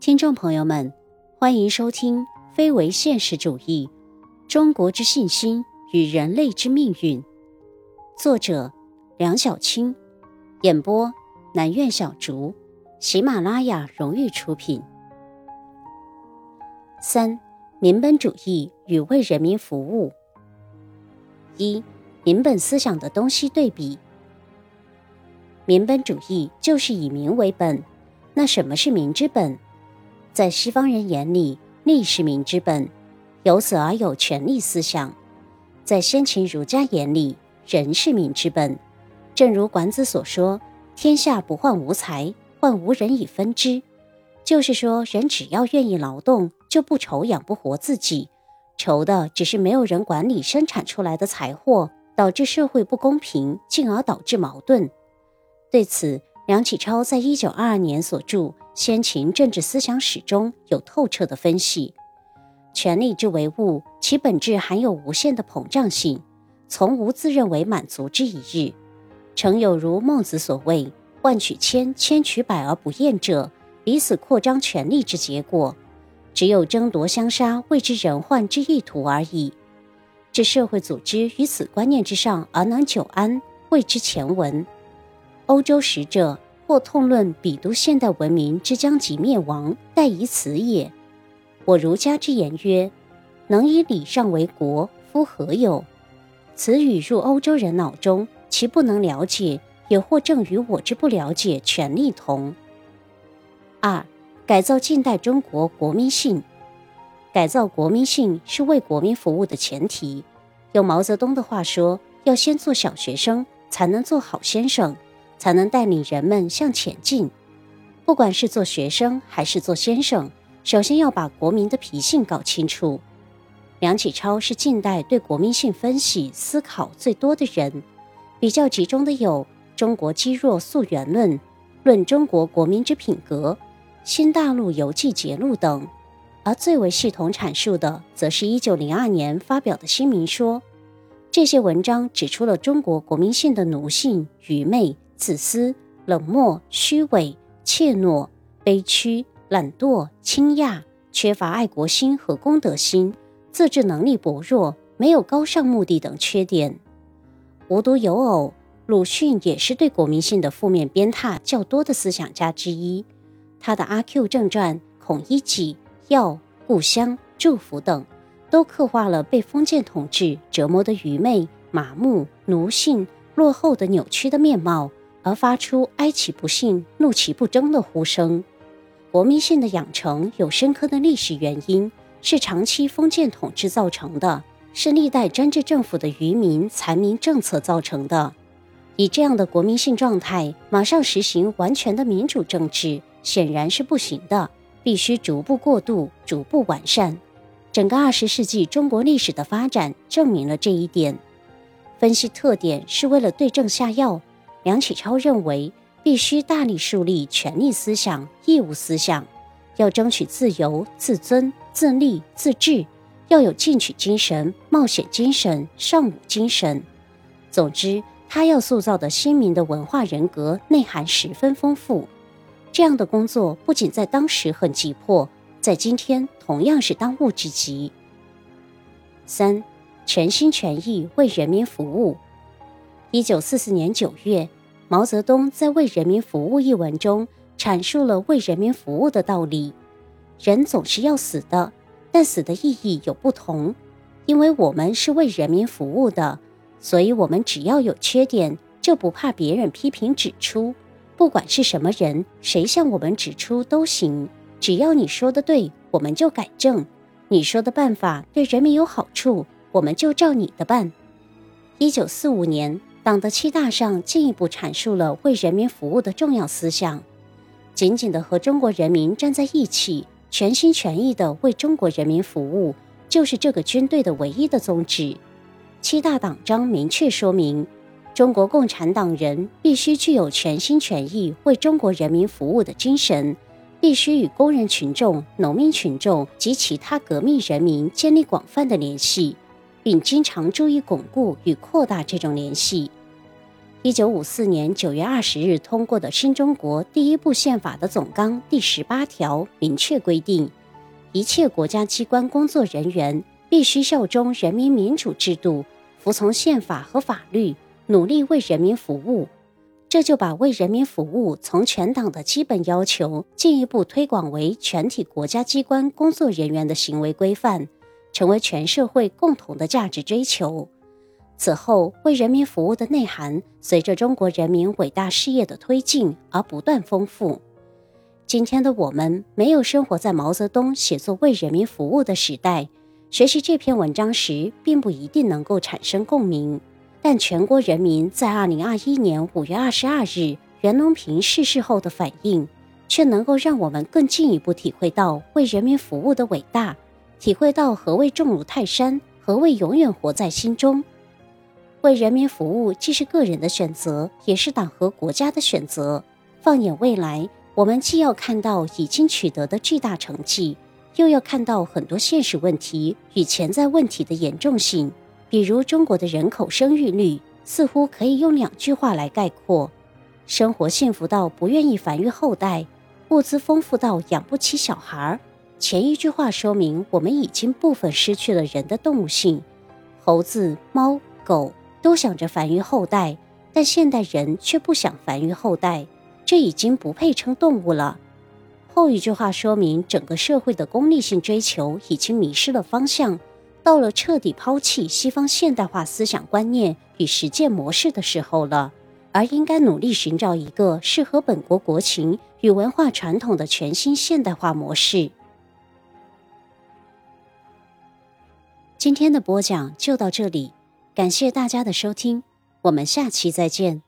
听众朋友们，欢迎收听《非为现实主义：中国之信心与人类之命运》，作者梁小青，演播南苑小竹，喜马拉雅荣誉出品。三、民本主义与为人民服务。一、民本思想的东西对比。民本主义就是以民为本，那什么是民之本？在西方人眼里，利是民之本，由此而有权力思想；在先秦儒家眼里，人是民之本。正如管子所说：“天下不患无才，患无人以分之。”就是说，人只要愿意劳动，就不愁养不活自己，愁的只是没有人管理生产出来的财货，导致社会不公平，进而导致矛盾。对此，梁启超在一九二二年所著。先秦政治思想史中有透彻的分析，权力之为物，其本质含有无限的膨胀性，从无自认为满足之一日。诚有如孟子所谓“万取千，千取百而不厌者”，彼此扩张权力之结果。只有争夺相杀，谓之人患之意图而已。这社会组织于此观念之上而能久安，谓之前文。欧洲使者。或痛论彼都现代文明之将即灭亡，待以此也。我儒家之言曰：能以礼让为国，夫何有？此语入欧洲人脑中，其不能了解，也或正与我之不了解权力同。二、改造近代中国国民性。改造国民性是为国民服务的前提。用毛泽东的话说，要先做小学生，才能做好先生。才能带领人们向前进。不管是做学生还是做先生，首先要把国民的脾性搞清楚。梁启超是近代对国民性分析思考最多的人，比较集中的有《中国积弱溯源论》《论中国国民之品格》《新大陆游记节录》等，而最为系统阐述的，则是一九零二年发表的新民说。这些文章指出了中国国民性的奴性、愚昧。自私、冷漠、虚伪、怯懦、悲屈、懒惰、轻亚，缺乏爱国心和公德心，自制能力薄弱，没有高尚目的等缺点。无独有偶，鲁迅也是对国民性的负面鞭挞较多的思想家之一。他的《阿 Q 正传》《孔乙己》《药》《故乡》《祝福》等，都刻画了被封建统治折磨的愚昧、麻木、奴性、落后的扭曲的面貌。而发出哀其不幸，怒其不争的呼声。国民性的养成有深刻的历史原因，是长期封建统治造成的，是历代专制政府的愚民残民政策造成的。以这样的国民性状态，马上实行完全的民主政治，显然是不行的，必须逐步过渡，逐步完善。整个二十世纪中国历史的发展证明了这一点。分析特点是为了对症下药。梁启超认为，必须大力树立权力思想、义务思想，要争取自由、自尊、自立、自治，要有进取精神、冒险精神、尚武精神。总之，他要塑造的新民的文化人格内涵十分丰富。这样的工作不仅在当时很急迫，在今天同样是当务之急。三，全心全意为人民服务。一九四四年九月，毛泽东在《为人民服务》一文中阐述了为人民服务的道理。人总是要死的，但死的意义有不同。因为我们是为人民服务的，所以我们只要有缺点，就不怕别人批评指出。不管是什么人，谁向我们指出都行，只要你说的对，我们就改正；你说的办法对人民有好处，我们就照你的办。一九四五年。党的七大上进一步阐述了为人民服务的重要思想，紧紧的和中国人民站在一起，全心全意的为中国人民服务，就是这个军队的唯一的宗旨。七大党章明确说明，中国共产党人必须具有全心全意为中国人民服务的精神，必须与工人群众、农民群众及其他革命人民建立广泛的联系。并经常注意巩固与扩大这种联系。一九五四年九月二十日通过的新中国第一部宪法的总纲第十八条明确规定，一切国家机关工作人员必须效忠人民民主制度，服从宪法和法律，努力为人民服务。这就把为人民服务从全党的基本要求进一步推广为全体国家机关工作人员的行为规范，成为全社会共同的价值追求。此后，为人民服务的内涵随着中国人民伟大事业的推进而不断丰富。今天的我们没有生活在毛泽东写作为人民服务的时代，学习这篇文章时并不一定能够产生共鸣。但全国人民在二零二一年五月二十二日袁隆平逝世后的反应，却能够让我们更进一步体会到为人民服务的伟大，体会到何谓重如泰山，何谓永远活在心中。为人民服务既是个人的选择，也是党和国家的选择。放眼未来，我们既要看到已经取得的巨大成绩，又要看到很多现实问题与潜在问题的严重性。比如，中国的人口生育率似乎可以用两句话来概括：生活幸福到不愿意繁育后代，物资丰富到养不起小孩儿。前一句话说明我们已经部分失去了人的动物性，猴子、猫、狗。都想着繁育后代，但现代人却不想繁育后代，这已经不配称动物了。后一句话说明整个社会的功利性追求已经迷失了方向，到了彻底抛弃西方现代化思想观念与实践模式的时候了，而应该努力寻找一个适合本国国情与文化传统的全新现代化模式。今天的播讲就到这里。感谢大家的收听，我们下期再见。